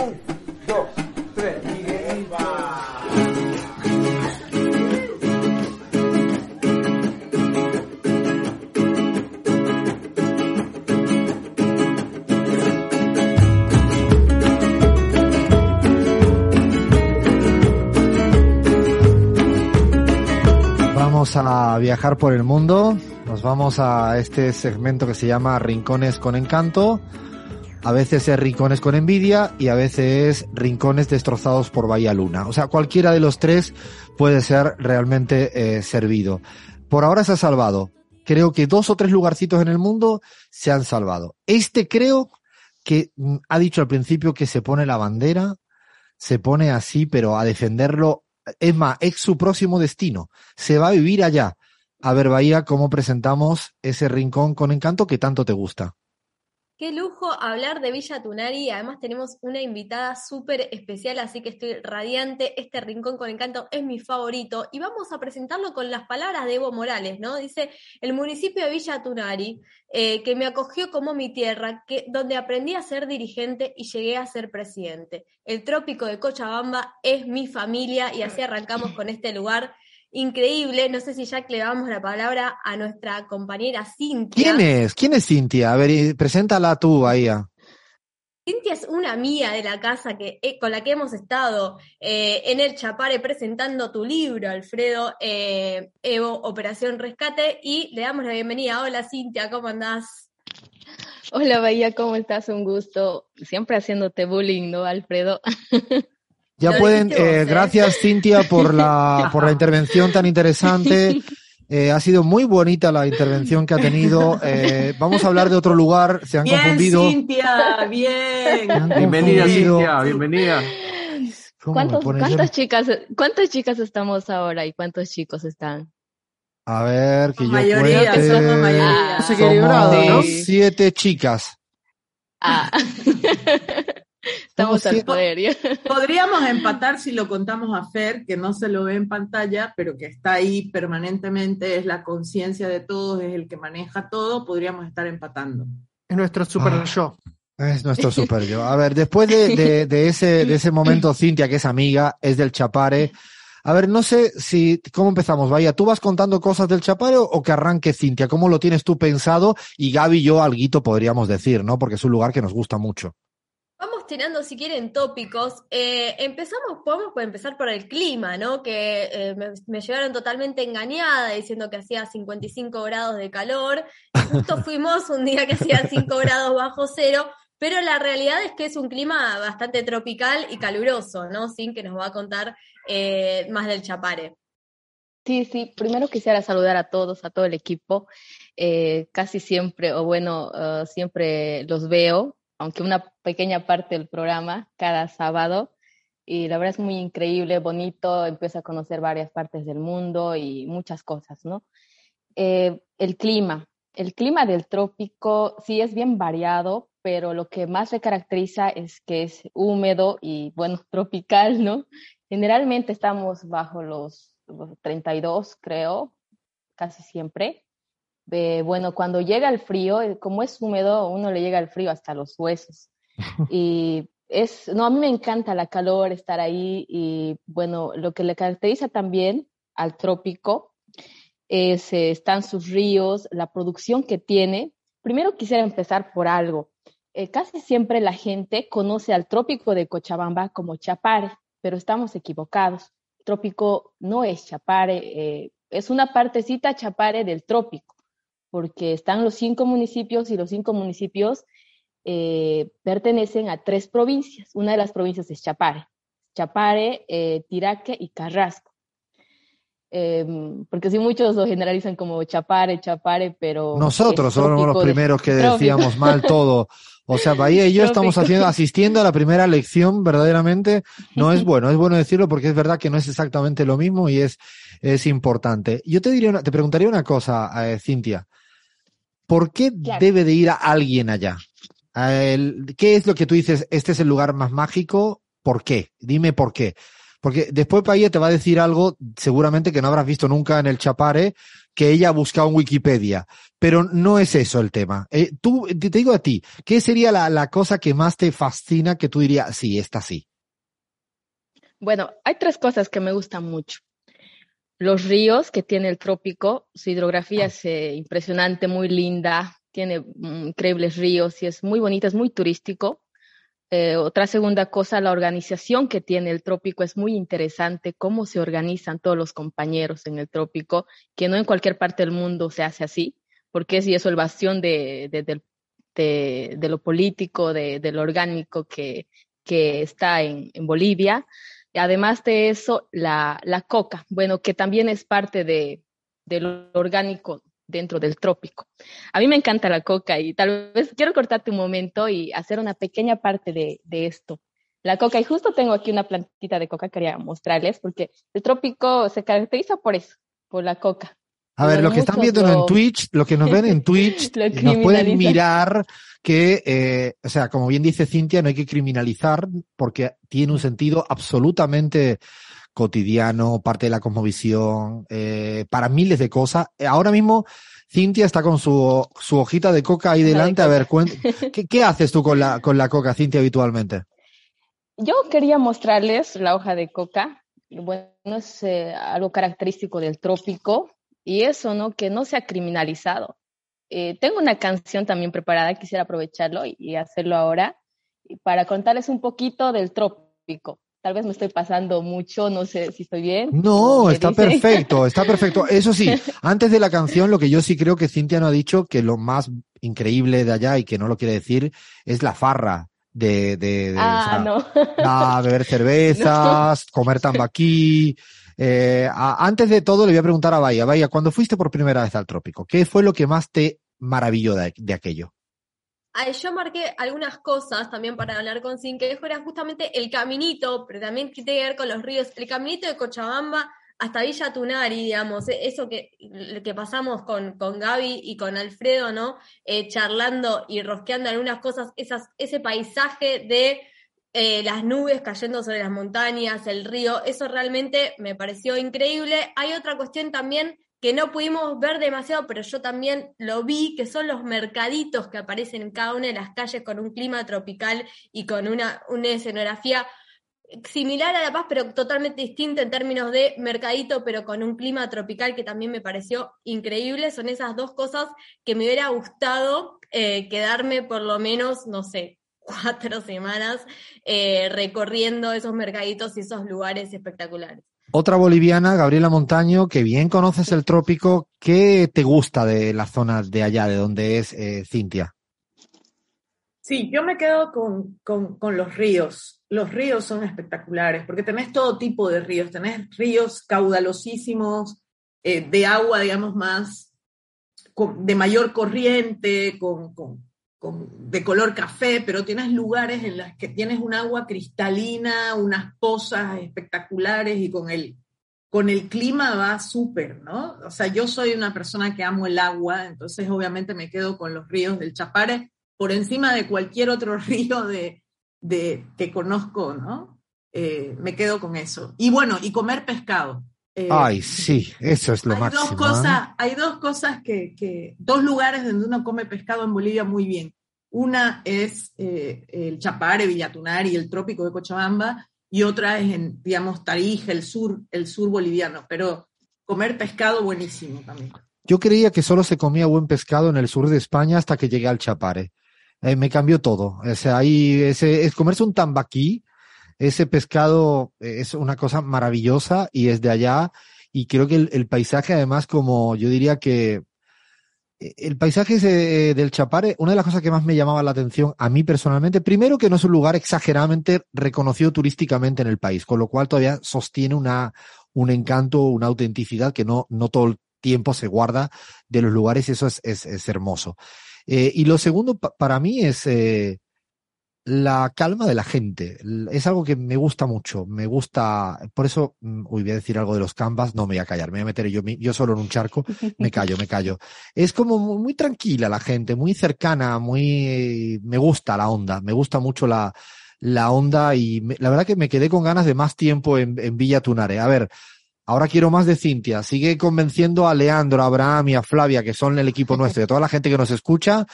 Un, dos, tres. Vamos a viajar por el mundo. Nos vamos a este segmento que se llama Rincones con Encanto. A veces es rincones con envidia y a veces rincones destrozados por Bahía Luna. O sea, cualquiera de los tres puede ser realmente eh, servido. Por ahora se ha salvado. Creo que dos o tres lugarcitos en el mundo se han salvado. Este creo que mm, ha dicho al principio que se pone la bandera, se pone así, pero a defenderlo. Es más, es su próximo destino. Se va a vivir allá. A ver, Bahía, cómo presentamos ese rincón con encanto que tanto te gusta. Qué lujo hablar de Villa Tunari. Además tenemos una invitada súper especial, así que estoy radiante. Este rincón con encanto es mi favorito. Y vamos a presentarlo con las palabras de Evo Morales, ¿no? Dice, el municipio de Villa Tunari, eh, que me acogió como mi tierra, que, donde aprendí a ser dirigente y llegué a ser presidente. El trópico de Cochabamba es mi familia y así arrancamos con este lugar increíble. No sé si ya le damos la palabra a nuestra compañera Cintia. ¿Quién es? ¿Quién es Cintia? A ver, preséntala tú, Bahía. Cintia es una amiga de la casa que, eh, con la que hemos estado eh, en el Chapare presentando tu libro, Alfredo, eh, Evo, Operación Rescate, y le damos la bienvenida. Hola Cintia, ¿cómo andás? Hola Bahía, ¿cómo estás? Un gusto. Siempre haciéndote bullying, ¿no, Alfredo? Ya pueden, eh, ¿eh? gracias Cintia por la, por la intervención tan interesante. Eh, ha sido muy bonita la intervención que ha tenido. Eh, vamos a hablar de otro lugar. Se han Bien, confundido. Cintia, bien. Bienvenida, confundido. Cintia, bienvenida. ¿Cómo me ¿Cuántos, pones ¿Cuántas chicas, cuántas chicas estamos ahora y cuántos chicos están? A ver, que yo Mayoría, cuente. somos mayoría. Somos ¿no? siete chicas. Ah. Estamos al poder. Podríamos empatar si lo contamos a Fer, que no se lo ve en pantalla, pero que está ahí permanentemente, es la conciencia de todos, es el que maneja todo, podríamos estar empatando. Es nuestro super Ah. show. Es nuestro super yo. A ver, después de, de, de ese, de ese momento, Cintia, que es amiga, es del Chapare. A ver, no sé si, ¿cómo empezamos? Vaya, ¿tú vas contando cosas del Chapare o, o que arranque Cintia? ¿Cómo lo tienes tú pensado? Y Gaby y yo, alguito podríamos decir, ¿no? Porque es un lugar que nos gusta mucho. Vamos tirando, si quieren, tópicos. Eh, empezamos, podemos pues, empezar por el clima, ¿no? Que eh, me, me llevaron totalmente engañada diciendo que hacía 55 grados de calor. Justo fuimos un día que hacía 5 grados bajo cero, pero la realidad es que es un clima bastante tropical y caluroso, ¿no? Sin que nos va a contar eh, más del Chapare. Sí, sí, primero quisiera saludar a todos, a todo el equipo. Casi siempre, o bueno, siempre los veo, aunque una pequeña parte del programa, cada sábado. Y la verdad es muy increíble, bonito, empiezo a conocer varias partes del mundo y muchas cosas, ¿no? Eh, el clima. El clima del trópico sí es bien variado, pero lo que más le caracteriza es que es húmedo y, bueno, tropical, ¿no? Generalmente estamos bajo los 32, creo, casi siempre. Eh, bueno, cuando llega el frío, eh, como es húmedo, uno le llega el frío hasta los huesos. Y es, no, a mí me encanta la calor, estar ahí y bueno, lo que le caracteriza también al trópico es, eh, están sus ríos, la producción que tiene. Primero quisiera empezar por algo. Eh, casi siempre la gente conoce al trópico de Cochabamba como Chapare, pero estamos equivocados. El trópico no es Chapare, eh, es una partecita Chapare del trópico, porque están los cinco municipios y los cinco municipios eh, pertenecen a tres provincias. Una de las provincias es Chapare, Chapare, eh, Tiraque y Carrasco. Eh, porque si muchos lo generalizan como Chapare, Chapare, pero... Nosotros somos los de- primeros que trópico. decíamos mal todo. O sea, Bahía y yo estamos haciendo, asistiendo a la primera lección, verdaderamente. No es bueno, es bueno decirlo porque es verdad que no es exactamente lo mismo y es, es importante. Yo te diría una- te preguntaría una cosa, eh, Cintia. ¿Por qué Claro. debe de ir a alguien allá? A el- ¿Qué es lo que tú dices? Este es el lugar más mágico. ¿Por qué? Dime por qué. Porque después Paella te va a decir algo seguramente que no habrás visto nunca en el Chapare, que ella ha buscado en Wikipedia. Pero no es eso el tema. Eh, tú, te digo a ti, ¿qué sería la, la cosa que más te fascina que tú dirías, sí, esta sí? Bueno, hay tres cosas que me gustan mucho. Los ríos que tiene el trópico, su hidrografía es eh, impresionante, muy linda, tiene mm, increíbles ríos y es muy bonita, es muy turístico. Eh, otra segunda cosa, la organización que tiene el trópico es muy interesante, cómo se organizan todos los compañeros en el trópico, que no en cualquier parte del mundo se hace así, porque es y eso el bastión de, de, de, de lo político, de, lo orgánico que, que está en, en Bolivia. Además de eso, la, la coca, bueno, que también es parte de, de lo orgánico dentro del trópico. A mí me encanta la coca y tal vez quiero cortarte un momento y hacer una pequeña parte de, de esto. La coca, y justo tengo aquí una plantita de coca que quería mostrarles, porque el trópico se caracteriza por eso, por la coca. A ver, lo que están viendo en Twitch, lo que nos ven en Twitch, nos pueden mirar que, eh, o sea, como bien dice Cintia, no hay que criminalizar porque tiene un sentido absolutamente cotidiano, parte de la cosmovisión, eh, para miles de cosas. Ahora mismo Cintia está con su, su hojita de coca ahí delante. A ver, ¿qué, ¿qué, haces tú con la, con la coca, Cintia, habitualmente? Yo quería mostrarles la hoja de coca. Bueno, es eh, algo característico del trópico y eso, ¿no? Que no se ha criminalizado. Eh, tengo una canción también preparada, quisiera aprovecharlo y, y hacerlo ahora para contarles un poquito del trópico. Tal vez me estoy pasando mucho, no sé si estoy bien. No, está perfecto, está perfecto. Eso sí, antes de la canción, lo que yo sí creo que Cintia no ha dicho, que lo más increíble de allá y que no lo quiere decir, es la farra de, de, de ah, no. beber cervezas, no. comer tambaquí. Eh, antes de todo, le voy a preguntar a Bahía, Bahía, cuando fuiste por primera vez al trópico, ¿qué fue lo que más te maravilló de, de aquello? yo marqué algunas cosas también para hablar con Sin, era justamente el caminito, pero también tiene que ver con los ríos, el caminito de Cochabamba hasta Villa Tunari, digamos, e, eso que, que pasamos con, con Gaby y con Alfredo, ¿no? Eh, charlando y rosqueando algunas cosas, ese paisaje de eh, las nubes cayendo sobre las montañas, el río, eso realmente me pareció increíble. Hay otra cuestión también que no pudimos ver demasiado, pero yo también lo vi, que son los mercaditos que aparecen en cada una de las calles con un clima tropical y con una, una escenografía similar a La Paz, pero totalmente distinta en términos de mercadito, pero con un clima tropical que también me pareció increíble. Son esas dos cosas que me hubiera gustado eh, quedarme por lo menos, no sé, cuatro semanas eh, recorriendo esos mercaditos y esos lugares espectaculares. Otra boliviana, Gabriela Montaño, que bien conoces el trópico, ¿qué te gusta de la zona de allá, de donde es eh, Cintia? Sí, yo me quedo con, con, con, los ríos. Los ríos son espectaculares porque tenés todo tipo de ríos. Tenés ríos caudalosísimos, eh, de agua, digamos, más, con, de mayor corriente, con, de color café, pero tienes lugares en los que tienes un agua cristalina, unas pozas espectaculares y con el, con el clima va súper, ¿no? O sea, yo soy una persona que amo el agua, entonces obviamente me quedo con los ríos del Chapare por encima de cualquier otro río de, de que conozco, ¿no? Eh, me quedo con eso. Y bueno, y comer pescado. Eh, Ay, sí, eso es lo hay máximo. Dos cosas, ¿eh? Hay dos cosas que, que, dos lugares donde uno come pescado en Bolivia muy bien. Una es eh, el Chapare, Villatunari, el trópico de Cochabamba, y otra es en, digamos, Tarija, el sur, el sur boliviano. Pero comer pescado buenísimo también. Yo creía que solo se comía buen pescado en el sur de España hasta que llegué al Chapare. Me cambió todo. O sea, ahí ese, es comerse un tambaquí, ese pescado es una cosa maravillosa y es de allá. Y creo que el, paisaje, además, como yo diría que el paisaje ese del Chapare, una de las cosas que más me llamaba la atención a mí personalmente, primero que no es un lugar exageradamente reconocido turísticamente en el país, con lo cual todavía sostiene una, un encanto, una autenticidad que no, no todo el tiempo se guarda de los lugares y eso es, es, hermoso. Eh, y lo segundo para mí es eh, la calma de la gente. Es algo que me gusta mucho. Me gusta, por eso, mm, uy, voy a decir algo de los canvas, no me voy a callar, me voy a meter yo, yo solo en un charco, me callo, me callo. Es como muy, tranquila la gente, muy cercana, muy, me gusta la onda, me gusta mucho la, la onda y me- la verdad que me quedé con ganas de más tiempo en, en Villa Tunare. A ver, ahora quiero más de Cintia. Sigue convenciendo a Leandro, a Abraham y a Flavia, que son el equipo nuestro, y a toda la gente que nos escucha.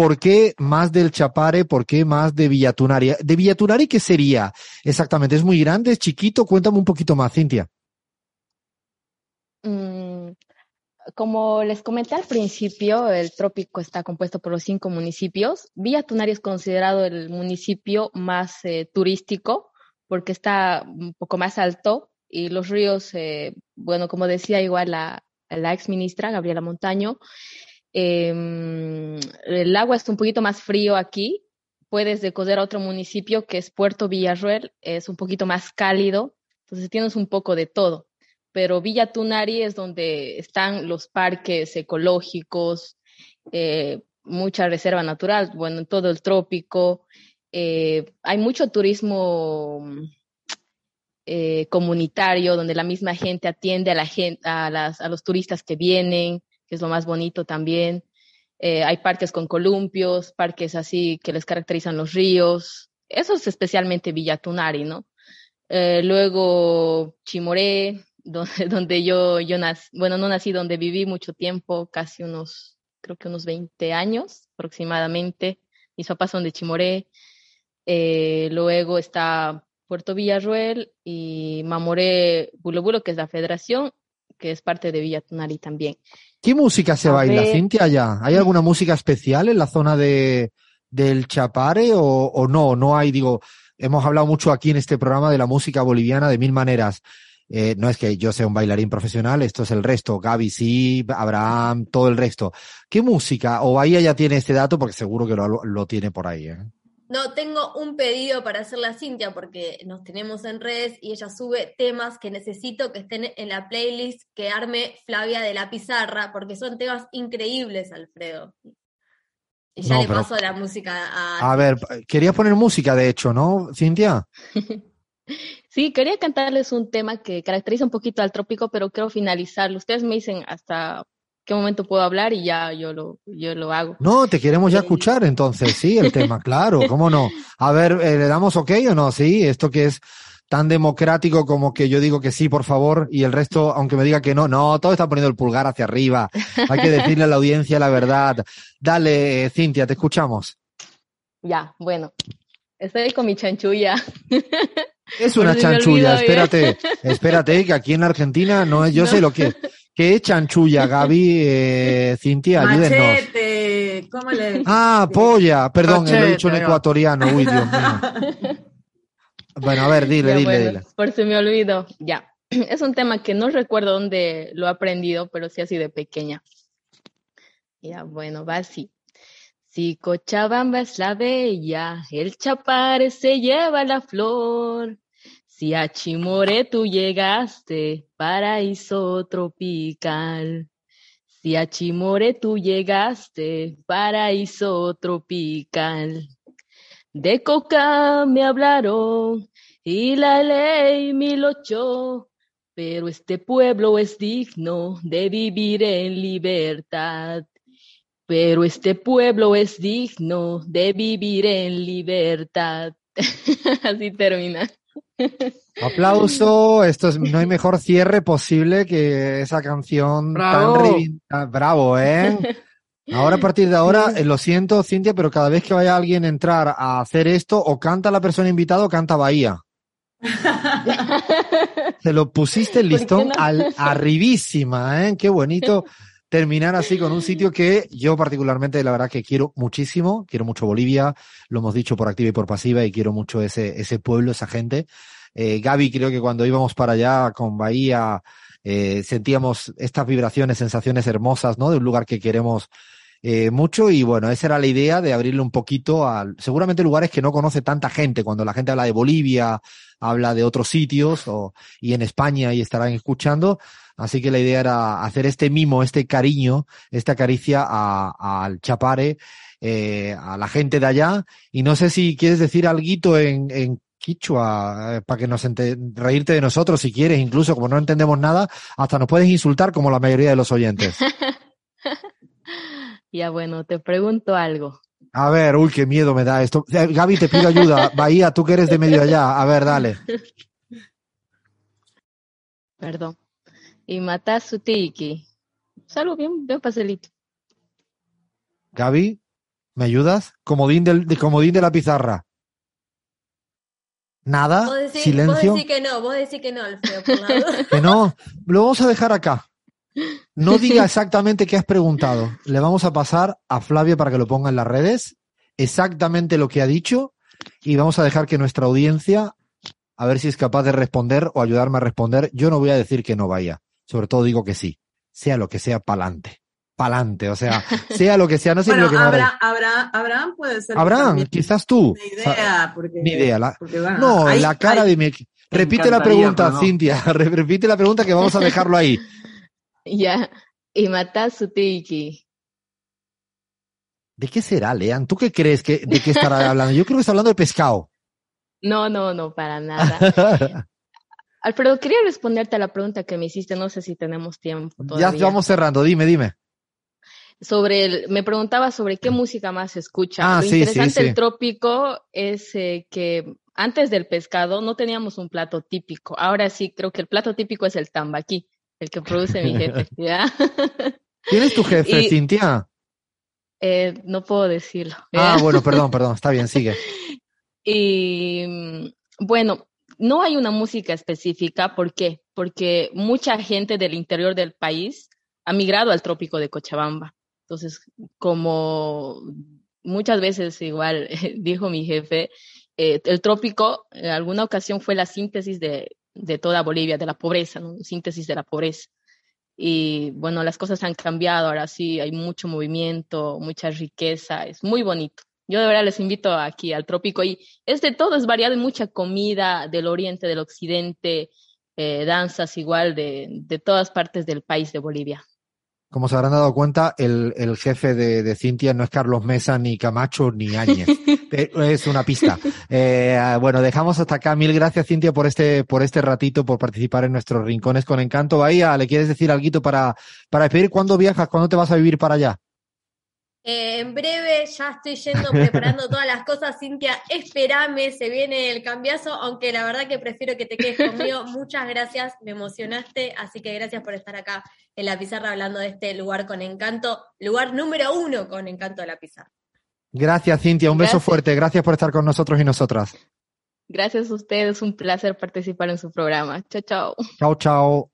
¿Por qué más del Chapare? ¿Por qué más de Villatunari? ¿De Villatunari qué sería exactamente? ¿Es muy grande? ¿Es chiquito? Cuéntame un poquito más, Cintia. Mm, como les comenté al principio, el trópico está compuesto por los cinco municipios. Villa Tunari es considerado el municipio más eh, turístico porque está un poco más alto y los ríos, eh, bueno, como decía igual la, la ex ministra Gabriela Montaño, em, el agua es un poquito más frío aquí. Puedes decoser a otro municipio que es Puerto Villarruel, es un poquito más cálido, entonces tienes un poco de todo pero Villa Tunari es donde están los parques ecológicos, eh, mucha reserva natural, bueno, en todo el trópico. eh, hay mucho turismo eh, comunitario donde la misma gente atiende a la gente, a los turistas que vienen, que es lo más bonito también. Eh, hay parques con columpios, parques así que les caracterizan los ríos. Eso es especialmente Villa Tunari, ¿no? Eh, luego Chimoré, donde, donde yo, yo nací, bueno, no nací, donde viví mucho tiempo, casi unos, creo que unos 20 años aproximadamente. Mis papás son de Chimoré. Eh, luego está Puerto Villarruel y Mamoré Bulo Bulo, que es la federación, que es parte de Villa Tunari también. ¿Qué música se A baila, ver. Cintia, allá? ¿Hay alguna música especial en la zona de, del Chapare o, o no? No hay, digo, hemos hablado mucho aquí en este programa de la música boliviana de mil maneras. Eh, no es que yo sea un bailarín profesional, esto es el resto. Gaby sí, Abraham, todo el resto. ¿Qué música? O Bahía ya tiene este dato porque seguro que lo, lo tiene por ahí. ¿eh? No, tengo un pedido para hacerle a Cintia porque nos tenemos en redes y ella sube temas que necesito que estén en la playlist que arme Flavia de la Pizarra porque son temas increíbles, Alfredo. Y ya No, le pero- paso la música a... A ver, quería poner música, de hecho, ¿no, Cintia? Sí, quería cantarles un tema que caracteriza un poquito al trópico, pero quiero finalizarlo. Ustedes me dicen hasta qué momento puedo hablar y ya yo lo, yo lo hago. No, te queremos ya Eh. escuchar entonces, sí, el tema, claro, cómo no. A ver, eh, ¿le damos ok o no? Sí, esto que es tan democrático como que yo digo que sí, por favor, y el resto, aunque me diga que no, no, todo está poniendo el pulgar hacia arriba. Hay que decirle a la audiencia la verdad. Dale, Cintia, te escuchamos. Ya, bueno. Estoy con mi chanchulla. Es una chanchulla, olvido, ¿eh? espérate, espérate, que aquí en Argentina no es, yo sé lo que, ¿qué es chanchulla, Gaby, eh, Cintia, ayúdenos. Machete, ¿cómo le Ah, polla, perdón, eh, lo he dicho en ecuatoriano, uy, Dios mío. Bueno, a ver, dile, Ya, dile, bueno, dile. Por si me olvido. Ya. Es un tema que no recuerdo dónde lo he aprendido, pero sí así de pequeña. Ya, bueno, va así. Si Cochabamba es la bella, el Chapare se lleva la flor. Si a Chimoré tú llegaste, paraíso tropical. Si a Chimoré tú llegaste, paraíso tropical. De coca me hablaron y la ley mil ocho, pero este pueblo es digno de vivir en libertad. Pero este pueblo es digno de vivir en libertad. Así termina. Aplauso, esto es, no hay mejor cierre posible que esa canción Bravo. tan reivindicada. Bravo, ¿eh? Ahora, a partir de ahora, eh, lo siento, Cintia, pero cada vez que vaya alguien a entrar a hacer esto, o canta la persona invitada o canta Bahía. Te lo pusiste el ¿Por qué listón no? al arribísima, ¿eh? Qué bonito terminar así con un sitio que yo particularmente, la verdad que quiero muchísimo, quiero mucho Bolivia, lo hemos dicho por activa y por pasiva, y quiero mucho ese, ese pueblo, esa gente. Eh, Gaby, creo que cuando íbamos para allá con Bahía, eh, sentíamos estas vibraciones, sensaciones hermosas, ¿no? De un lugar que queremos eh, mucho y bueno, esa era la idea de abrirle un poquito a seguramente lugares que no conoce tanta gente. Cuando la gente habla de Bolivia, habla de otros sitios o, y en España y estarán escuchando. Así que la idea era hacer este mimo, este cariño, esta caricia al Chapare, eh, a la gente de allá. Y no sé si quieres decir algo en, en Quichua, eh, para que nos reírte de nosotros si quieres, incluso como no entendemos nada, hasta nos puedes insultar como la mayoría de los oyentes. Ya bueno, te pregunto algo. A ver, uy, qué miedo me da esto. Eh, Gaby, te pido ayuda. Bahía, tú que eres de medio allá. A ver, dale. Perdón. Y Matasu Tiki. Es algo bien, bien facilito. Gaby, ¿me ayudas? Comodín, del, de comodín de la pizarra. Nada, Vos decís, vos silencio. decís que no, vos decís que no, Alfredo, por la duda. Que no, lo vamos a dejar acá. No diga exactamente qué has preguntado. Le vamos a pasar a Flavia para que lo ponga en las redes, exactamente lo que ha dicho, y vamos a dejar que nuestra audiencia, a ver si es capaz de responder o ayudarme a responder. Yo no voy a decir que no vaya, sobre todo digo que sí, sea lo que sea, pa'lante. Pa'lante, o sea, sea lo que sea, no sé Bueno, lo que Abraham puede ser. Abraham, quizás tú. Una idea, porque, Ni idea, la- porque, bueno, No, hay- la cara hay- de mi... Repite la pregunta, no. Cintia. Re- Repite la pregunta que vamos a dejarlo ahí. Ya. Y Matasu Tiki. ¿De qué será, Lean? ¿Tú qué crees que de qué estará hablando? Yo creo que está hablando de pescado. No, no, no, para nada. Alfredo, quería responderte a la pregunta que me hiciste, no sé si tenemos tiempo ya vamos cerrando. Dime, dime. Sobre el, me preguntaba sobre qué música más se escucha. Ah, Lo sí, sí, interesante sí. del trópico es eh, que antes del pescado no teníamos un plato típico. Ahora sí, creo que el plato típico es el tambaquí, el que produce mi jefe. ¿ya? ¿Quién es tu jefe, Y- Cintia? Eh, no puedo decirlo. Ah, bueno, perdón, perdón. Está bien, sigue. Y mm, bueno, no hay una música específica. ¿Por qué? Porque mucha gente del interior del país ha migrado al trópico de Cochabamba. Entonces, como muchas veces igual dijo mi jefe, eh, el trópico en alguna ocasión fue la síntesis de, de toda Bolivia, de la pobreza, ¿no? Síntesis de la pobreza. Y bueno, las cosas han cambiado, ahora sí hay mucho movimiento, mucha riqueza, es muy bonito. Yo de verdad les invito aquí al trópico y es de todo, es variado, mucha comida del oriente, del occidente, eh, danzas igual de, de todas partes del país de Bolivia. Como se habrán dado cuenta, el, el jefe de, de Cintia no es Carlos Mesa, ni Camacho, ni Áñez. Eh, es una pista. Eh, bueno, dejamos hasta acá. Mil gracias, Cintia, por este, por este ratito, por participar en nuestros rincones con encanto. Bahía, ¿le quieres decir algo para, para despedir? ¿Cuándo viajas? ¿Cuándo te vas a vivir para allá? Eh, en breve ya estoy yendo preparando todas las cosas, Cintia, espérame, se viene el cambiazo, aunque la verdad que prefiero que te quedes conmigo. Muchas gracias, me emocionaste, así que gracias por estar acá en la pizarra hablando de este lugar con encanto, lugar número uno con encanto de la pizarra. Gracias, Cintia. Un beso fuerte. Gracias por estar con nosotros y nosotras. Gracias a ustedes, un placer participar en su programa. Chao, chao. Chao, chao.